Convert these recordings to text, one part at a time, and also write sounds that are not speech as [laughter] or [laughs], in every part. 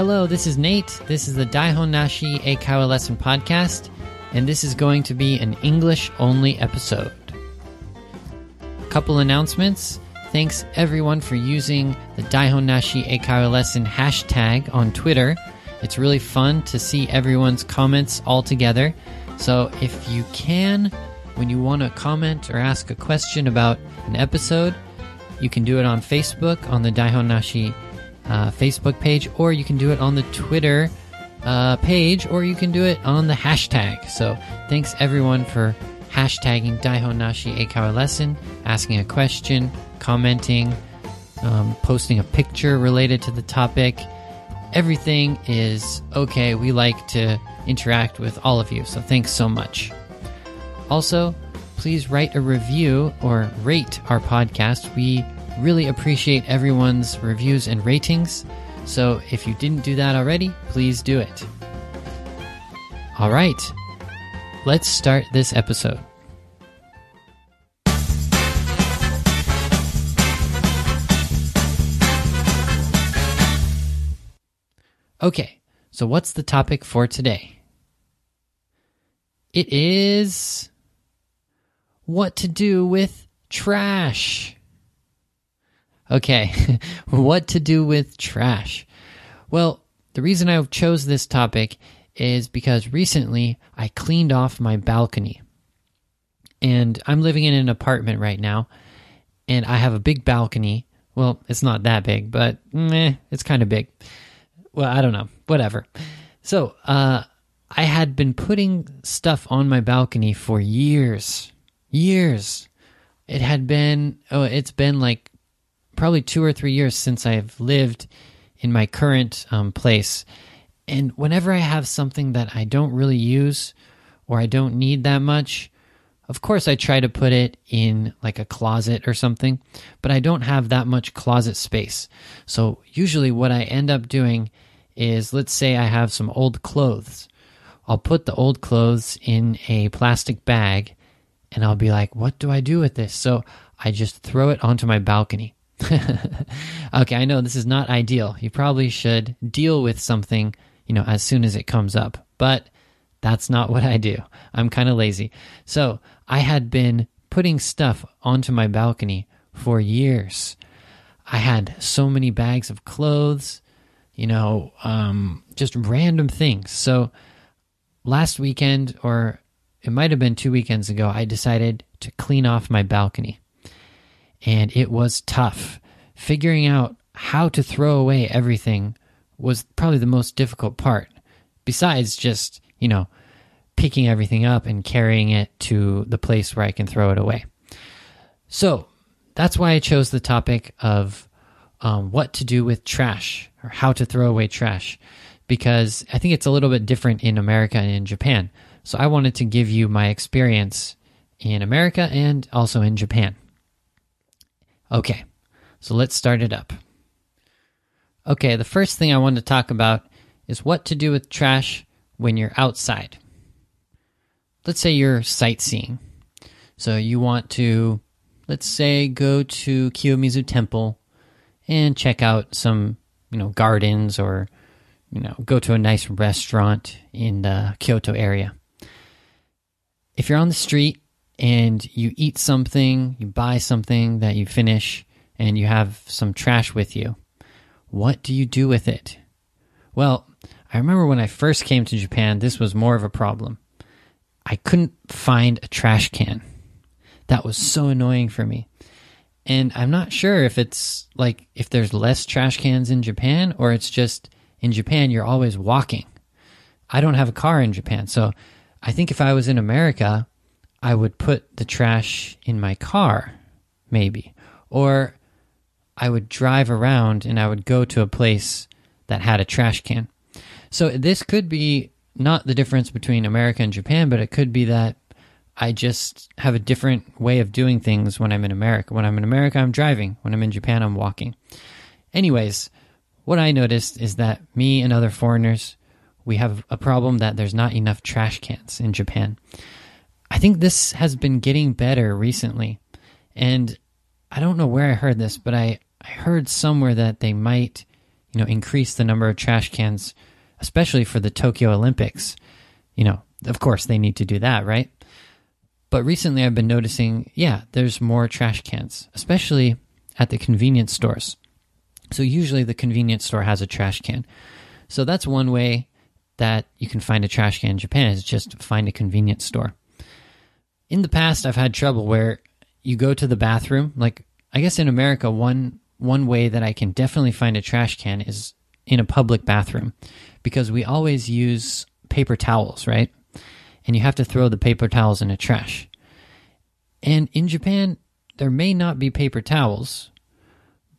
Hello, this is Nate. This is the Daihon Nashi Eikaiwa Lesson Podcast, and this is going to be an English only episode. A couple announcements. Thanks everyone for using the Daihon Nashi Eikaiwa Lesson hashtag on Twitter. It's really fun to see everyone's comments all together. So if you can, when you want to comment or ask a question about an episode, you can do it on Facebook on the Daihon Nashi uh, Facebook page, or you can do it on the Twitter uh, page, or you can do it on the hashtag. So thanks everyone for hashtagging Daihon Nashi Eikaiwa Lesson, asking a question, commenting, um, posting a picture related to the topic. Everything is okay. We like to interact with all of you, so thanks so much. Also, please write a review or rate our podcast. We really appreciate everyone's reviews and ratings. So if you didn't do that already, please do it. All right, let's start this episode. Okay, so what's the topic for today? It is what to do with trash. Okay, [laughs] what to do with trash? Well, the reason I chose this topic is because recently I cleaned off my balcony. And I'm living in an apartment right now, and I have a big balcony. Well, it's not that big, but meh, it's kind of big. Well, I don't know. Whatever. So, uh, I had been putting stuff on my balcony for years. Years. It had been, oh, it's been like probably two or three years since I've lived in my current um, place. And whenever I have something that I don't really use or I don't need that much, of course I try to put it in like a closet or something, but I don't have that much closet space. So usually what I end up doing is let's say I have some old clothes. I'll put the old clothes in a plastic bag and I'll be like, what do I do with this? So I just throw it onto my balcony. [laughs] okay, I know this is not ideal. You probably should deal with something, you know, as soon as it comes up. But that's not what I do. I'm kind of lazy. So I had been putting stuff onto my balcony for years. I had so many bags of clothes, you know, um, just random things. So last weekend, or it might have been two weekends ago, I decided to clean off my balcony and it was tough. Figuring out how to throw away everything was probably the most difficult part, besides just, you know, picking everything up and carrying it to the place where I can throw it away. So that's why I chose the topic of um, what to do with trash or how to throw away trash, because I think it's a little bit different in America and in Japan. So I wanted to give you my experience in America and also in Japan. Okay, so let's start it up. Okay, the first thing I want to talk about is what to do with trash when you're outside. Let's say you're sightseeing. So you want to, let's say, go to Kiyomizu Temple and check out some, you know, gardens or, you know, go to a nice restaurant in the Kyoto area. If you're on the street and you eat something, you buy something that you finish, and you have some trash with you, what do you do with it? Well, I remember when I first came to Japan, this was more of a problem. I couldn't find a trash can. That was so annoying for me. And I'm not sure if it's like if there's less trash cans in Japan or it's just in Japan you're always walking. I don't have a car in Japan, so I think if I was in America, I would put the trash in my car, maybe. Or I would drive around and I would go to a place that had a trash can. So this could be not the difference between America and Japan, but it could be that I just have a different way of doing things when I'm in America. When I'm in America, I'm driving. When I'm in Japan, I'm walking. Anyways, what I noticed is that me and other foreigners, we have a problem that there's not enough trash cans in Japan. I think this has been getting better recently. And I don't know where I heard this, but I, I heard somewhere that they might you know, increase the number of trash cans, especially for the Tokyo Olympics. You know, of course they need to do that, right? But recently I've been noticing, yeah, there's more trash cans, especially at the convenience stores. So usually the convenience store has a trash can. So that's one way that you can find a trash can in Japan is just find a convenience store. In the past I've had trouble where you go to the bathroom, like I guess in America one one way that I can definitely find a trash can is in a public bathroom because we always use paper towels, right? And you have to throw the paper towels in a trash. And in Japan, there may not be paper towels,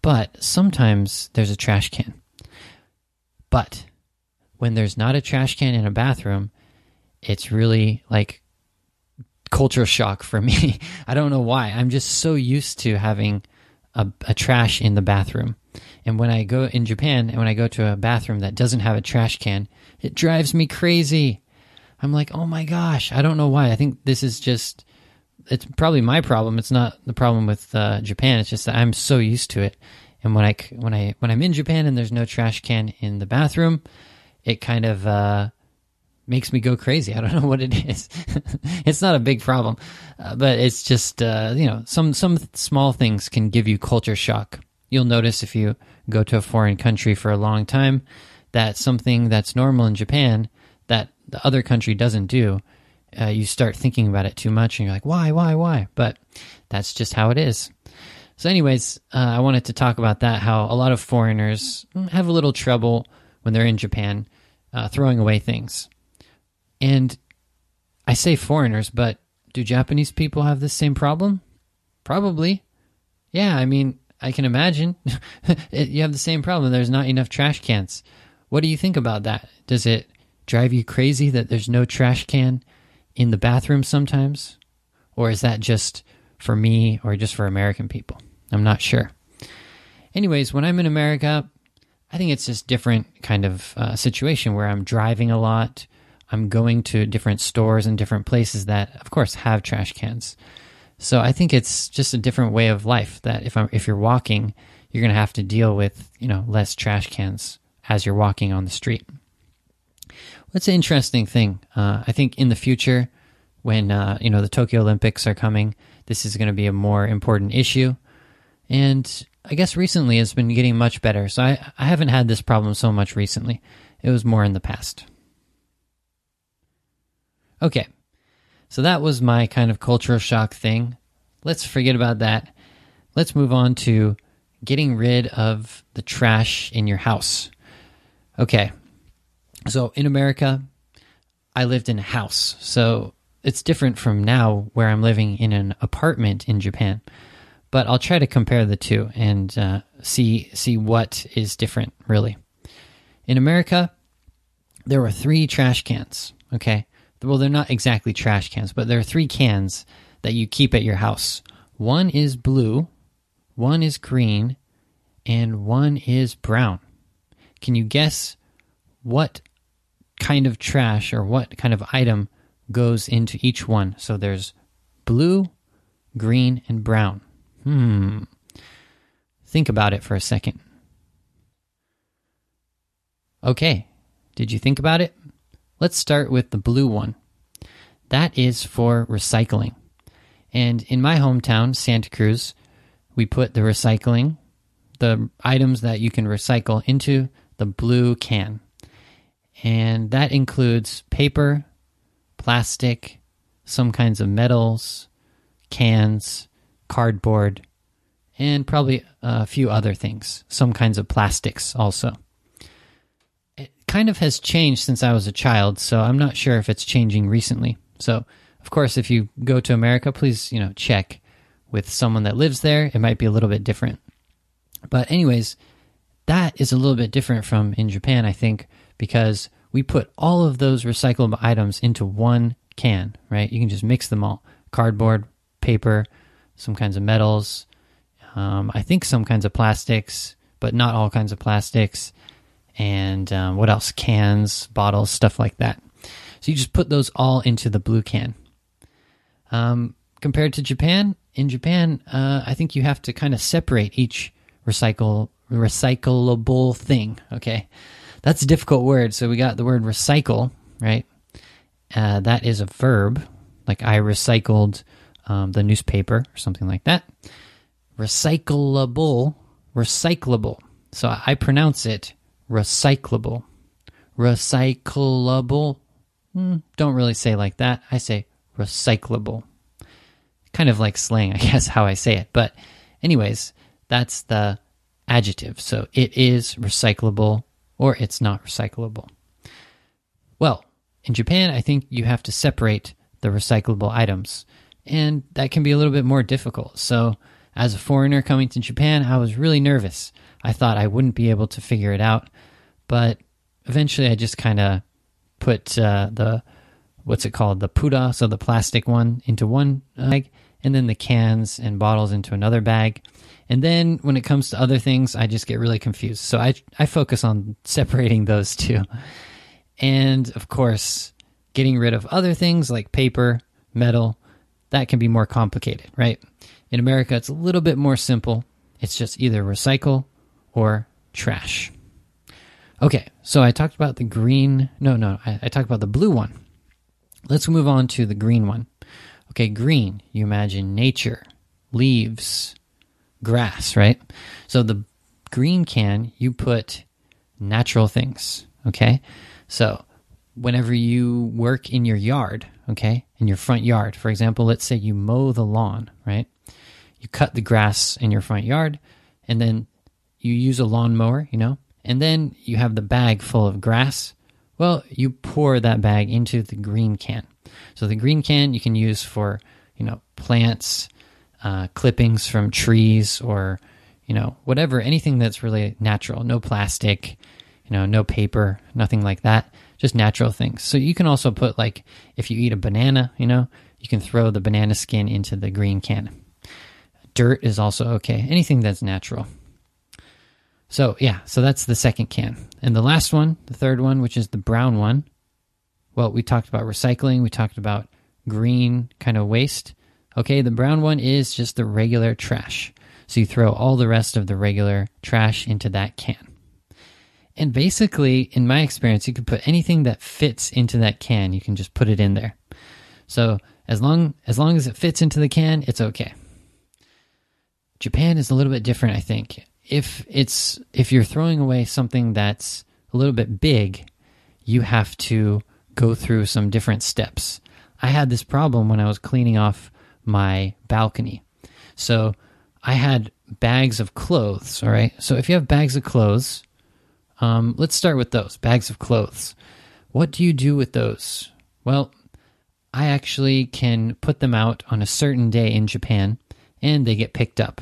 but sometimes there's a trash can. But when there's not a trash can in a bathroom, it's really like culture shock for me. [laughs] I don't know why. I'm just so used to having a, a, trash in the bathroom. And when I go in Japan and when I go to a bathroom that doesn't have a trash can, it drives me crazy. I'm like, oh my gosh, I don't know why. I think this is just, it's probably my problem. It's not the problem with uh, Japan. It's just that I'm so used to it. And when I when I when I'm in Japan and there's no trash can in the bathroom, it kind of uh, makes me go crazy. I don't know [laughs] what it is. [laughs] it's not a big problem, uh, but it's just uh, you know some some small things can give you culture shock. You'll notice if you go to a foreign country for a long time that something that's normal in Japan that the other country doesn't do. Uh, you start thinking about it too much, and you're like, why, why, why? But that's just how it is. So, anyways, uh, I wanted to talk about that. How a lot of foreigners have a little trouble when they're in Japan uh, throwing away things and I say foreigners, but do Japanese people have the same problem? Probably. Yeah, I mean, I can imagine [laughs] you have the same problem. There's not enough trash cans. What do you think about that? Does it drive you crazy that there's no trash can in the bathroom sometimes? Or is that just for me or just for American people? I'm not sure. Anyways, when I'm in America, I think it's just different kind of uh, situation where I'm driving a lot I'm going to different stores and different places that, of course, have trash cans. So I think it's just a different way of life. That if I'm if you're walking, you're going to have to deal with you know less trash cans as you're walking on the street. What's an interesting thing? Uh, I think in the future, when uh, you know the Tokyo Olympics are coming, this is going to be a more important issue. And I guess recently it's been getting much better. So I, I haven't had this problem so much recently. It was more in the past. Okay, so that was my kind of cultural shock thing. Let's forget about that. Let's move on to getting rid of the trash in your house. Okay, so in America, I lived in a house. So it's different from now where I'm living in an apartment in Japan. But I'll try to compare the two and uh, see see what is different really. In America, there were three trash cans. Okay, well, they're not exactly trash cans, but there are three cans that you keep at your house. One is blue, one is green, and one is brown. Can you guess what kind of trash or what kind of item goes into each one? So there's blue, green, and brown. Hmm. Think about it for a second. Okay. Did you think about it? Let's start with the blue one. That is for recycling. And in my hometown, Santa Cruz, we put the recycling, the items that you can recycle, into the blue can. And that includes paper, plastic, some kinds of metals, cans, cardboard, and probably a few other things, some kinds of plastics also kind of has changed since I was a child, so I'm not sure if it's changing recently. So, of course, if you go to America, please, you know, check with someone that lives there. It might be a little bit different. But anyways, that is a little bit different from in Japan, I think, because we put all of those recyclable items into one can, right? You can just mix them all. Cardboard, paper, some kinds of metals, um, I think some kinds of plastics, but not all kinds of plastics and um, what else? Cans, bottles, stuff like that. So you just put those all into the blue can. Um, compared to Japan, in Japan, uh, I think you have to kind of separate each recycle recyclable thing. Okay, that's a difficult word. So we got the word recycle, right? Uh, that is a verb, like I recycled um, the newspaper or something like that. Recyclable, recyclable. So I pronounce it recyclable. Recyclable. Mm, don't really say like that. I say recyclable. Kind of like slang, [laughs] I guess, how I say it. But, anyways, that's the adjective. So it is recyclable or it's not recyclable. Well, in Japan, I think you have to separate the recyclable items, and that can be a little bit more difficult. So, as a foreigner coming to Japan, I was really nervous. I thought I wouldn't be able to figure it out, but eventually I just kind of put uh, the what's it called the pura, so the plastic one, into one bag, and then the cans and bottles into another bag. And then when it comes to other things, I just get really confused. So I I focus on [laughs] separating those two. And of course, getting rid of other things like paper, metal, that can be more complicated, right? In America, it's a little bit more simple. It's just either recycle or trash. Okay, so I talked about the green. No, no, I, I talked about the blue one. Let's move on to the green one. Okay, green, you imagine nature, leaves, grass, right? So the green can, you put natural things, okay? So whenever you work in your yard, okay, in your front yard, for example, let's say you mow the lawn, right? You cut the grass in your front yard and then you use a lawnmower, you know, and then you have the bag full of grass. Well, you pour that bag into the green can. So the green can you can use for, you know, plants, uh, clippings from trees or, you know, whatever, anything that's really natural. No plastic, you know, no paper, nothing like that. Just natural things. So you can also put, like, if you eat a banana, you know, you can throw the banana skin into the green can. Dirt is also okay. Anything that's natural. So, yeah, so that's the second can. And the last one, the third one, which is the brown one, well, we talked about recycling, we talked about green kind of waste. Okay, the brown one is just the regular trash. So you throw all the rest of the regular trash into that can. And basically, in my experience, you can put anything that fits into that can, you can just put it in there. So as long as long as it fits into the can, it's okay. Japan is a little bit different, I think. If it's if you're throwing away something that's a little bit big, you have to go through some different steps. I had this problem when I was cleaning off my balcony. So I had bags of clothes, all right? So if you have bags of clothes, um, let's start with those bags of clothes. What do you do with those? Well, I actually can put them out on a certain day in Japan and they get picked up.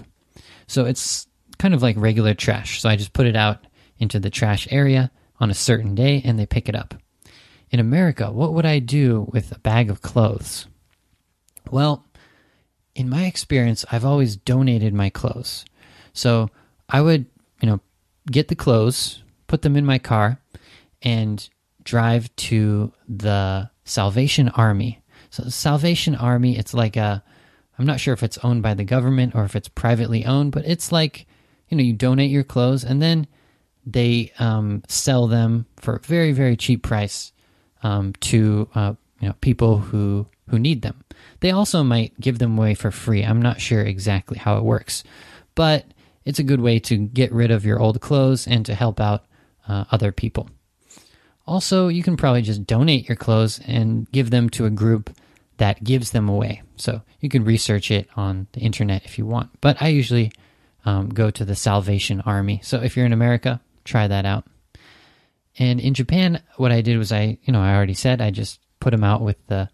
So it's kind of like regular trash. So I just put it out into the trash area on a certain day and they pick it up. In America, what would I do with a bag of clothes? Well, in my experience, I've always donated my clothes. So I would, you know, get the clothes, put them in my car, and drive to the Salvation Army. So Salvation Army, it's like a I'm not sure if it's owned by the government or if it's privately owned, but it's like, you know, you donate your clothes and then they um, sell them for a very, very cheap price um, to uh, you know people who who need them. They also might give them away for free. I'm not sure exactly how it works, but it's a good way to get rid of your old clothes and to help out uh, other people. Also, you can probably just donate your clothes and give them to a group that gives them away. So you can research it on the internet if you want. But I usually um, go to the Salvation Army. So if you're in America, try that out. And in Japan, what I did was I, you know, I already said I just put them out with the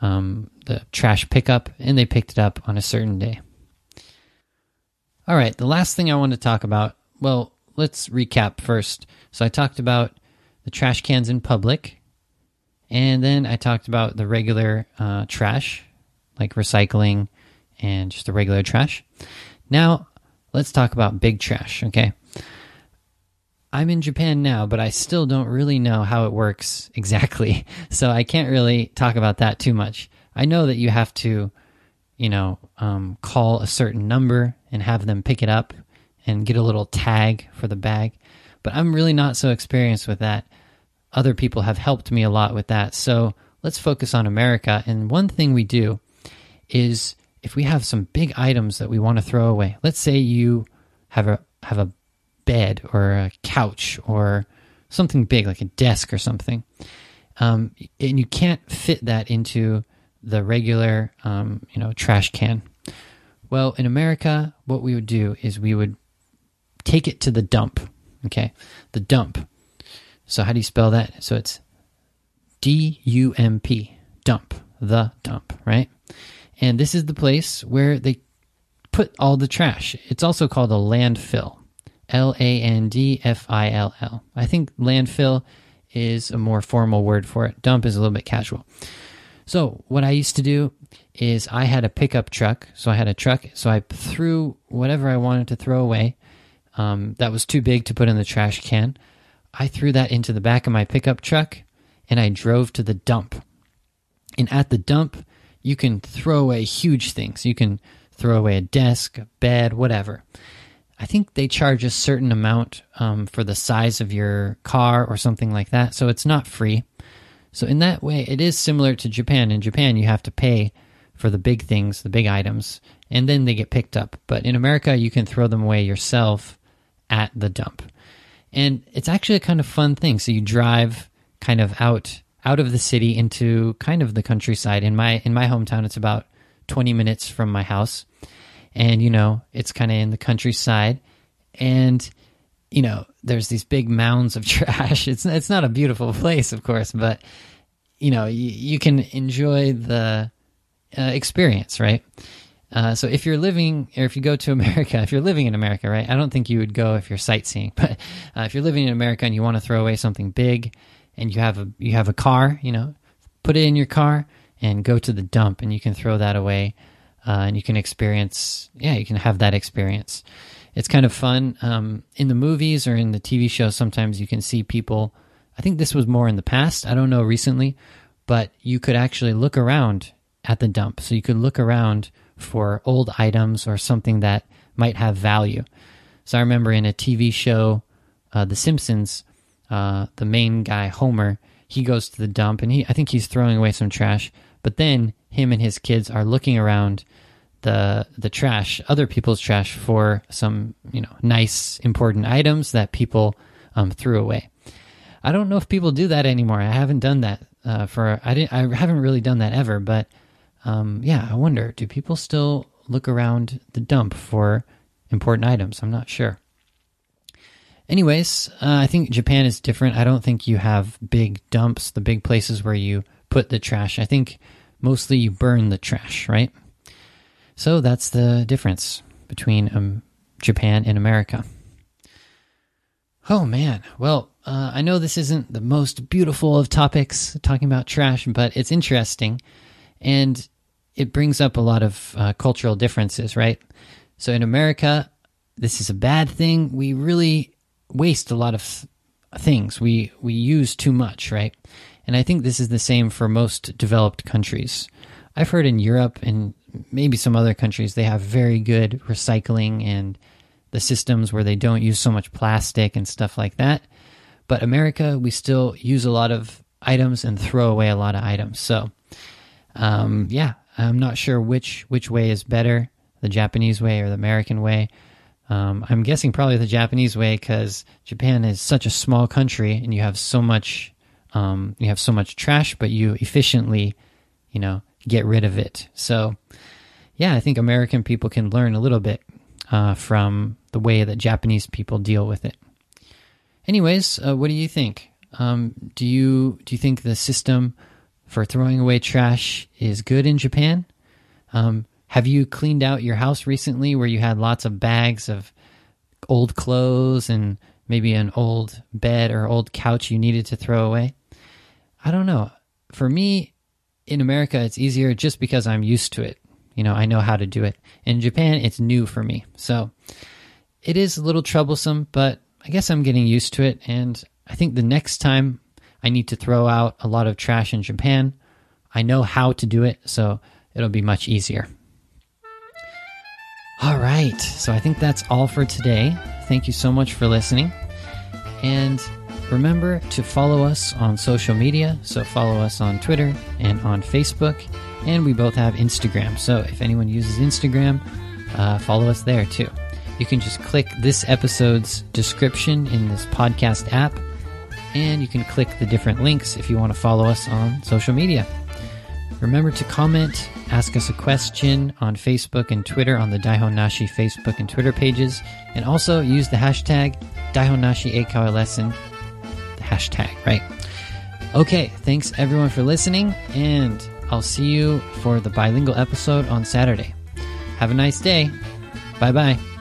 um, the trash pickup, and they picked it up on a certain day. All right, the last thing I want to talk about. Well, let's recap first. So I talked about the trash cans in public, and then I talked about the regular uh, trash, like recycling and just the regular trash. Now let's talk about big trash. Okay. I'm in Japan now, but I still don't really know how it works [laughs] exactly. So I can't really talk about that too much. I know that you have to, you know, um, call a certain number and have them pick it up and get a little tag for the bag. But I'm really not so experienced with that. Other people have helped me a lot with that. So let's focus on America. And one thing we do is if we have some big items that we want to throw away. Let's say you have a have a bed or a couch or something big like a desk or something, um, and you can't fit that into the regular um, you know trash can. Well, in America, what we would do is we would take it to the dump. Okay, the dump. So how do you spell that? So it's D U M P, dump, the dump, right? And this is the place where they put all the trash. It's also called a landfill. L A N D F I L L. I think landfill is a more formal word for it. Dump is a little bit casual. So, what I used to do is I had a pickup truck. So, I had a truck. So, I threw whatever I wanted to throw away um, that was too big to put in the trash can. I threw that into the back of my pickup truck and I drove to the dump. And at the dump, you can throw away huge things. You can throw away a desk, a bed, whatever. I think they charge a certain amount um, for the size of your car or something like that. So it's not free. So in that way, it is similar to Japan. In Japan, you have to pay for the big things, the big items, and then they get picked up. But in America, you can throw them away yourself at the dump. And it's actually a kind of fun thing. So you drive kind of out out of the city into kind of the countryside. In my in my hometown, it's about 20 minutes from my house. And you know, it's kind of in the countryside and you know, there's these big mounds of [laughs] trash. It's it's not a beautiful place, of course, but you know, you, you can enjoy the uh, experience, right? Uh, so if you're living, or if you go to America, [laughs] if you're living in America, right? I don't think you would go if you're sightseeing, [laughs] but uh, if you're living in America and you want to throw away something big, and you have a you have a car, you know, put it in your car and go to the dump, and you can throw that away, uh, and you can experience, yeah, you can have that experience. It's kind of fun. Um, in the movies or in the TV shows, sometimes you can see people. I think this was more in the past. I don't know recently, but you could actually look around at the dump. So you could look around for old items or something that might have value. So I remember in a TV show, uh, The Simpsons, uh, the main guy Homer, he goes to the dump and he I think he's throwing away some trash. But then him and his kids are looking around the the trash, other people's trash, for some you know nice important items that people um, threw away. I don't know if people do that anymore. I haven't done that uh, for I didn't I haven't really done that ever. But um, yeah, I wonder do people still look around the dump for important items? I'm not sure. Anyways, uh, I think Japan is different. I don't think you have big dumps, the big places where you put the trash. I think mostly you burn the trash, right? So that's the difference between um, Japan and America. Oh man, well, uh, I know this isn't the most beautiful of topics talking about trash, but it's interesting and it brings up a lot of uh, cultural differences, right? So in America, this is a bad thing. We really waste a lot of things. We we use too much, right? And I think this is the same for most developed countries. I've heard in Europe and maybe some other countries they have very good recycling and the systems where they don't use so much plastic and stuff like that. But America, we still use a lot of items and throw away a lot of items. So, um, yeah, I'm not sure which which way is better, the Japanese way or the American way. Um, I'm guessing probably the Japanese way because Japan is such a small country and you have so much um, you have so much trash, but you efficiently, you know, get rid of it. So, yeah, I think American people can learn a little bit uh, from the way that Japanese people deal with it. Anyways, uh, what do you think? Um, do you do you think the system for throwing away trash is good in Japan? Um, have you cleaned out your house recently where you had lots of bags of old clothes and maybe an old bed or old couch you needed to throw away? I don't know. For me, in America, it's easier just because I'm used to it. You know, I know how to do it. In Japan, it's new for me. So it is a little troublesome, but I guess I'm getting used to it. And I think the next time I need to throw out a lot of trash in Japan, I know how to do it. So it'll be much easier. All right. So I think that's all for today. Thank you so much for listening. And remember to follow us on social media. So follow us on Twitter and on Facebook. And we both have Instagram. So if anyone uses Instagram, uh, follow us there too. You can just click this episode's description in this podcast app, and you can click the different links if you want to follow us on social media. Remember to comment, ask us a question on Facebook and Twitter on the Daihon Nashi Facebook and Twitter pages, and also use the hashtag Daihon Nashi Eikaiwa lesson. The hashtag, right? Okay, thanks everyone for listening, and I'll see you for the bilingual episode on Saturday. Have a nice day. Bye bye.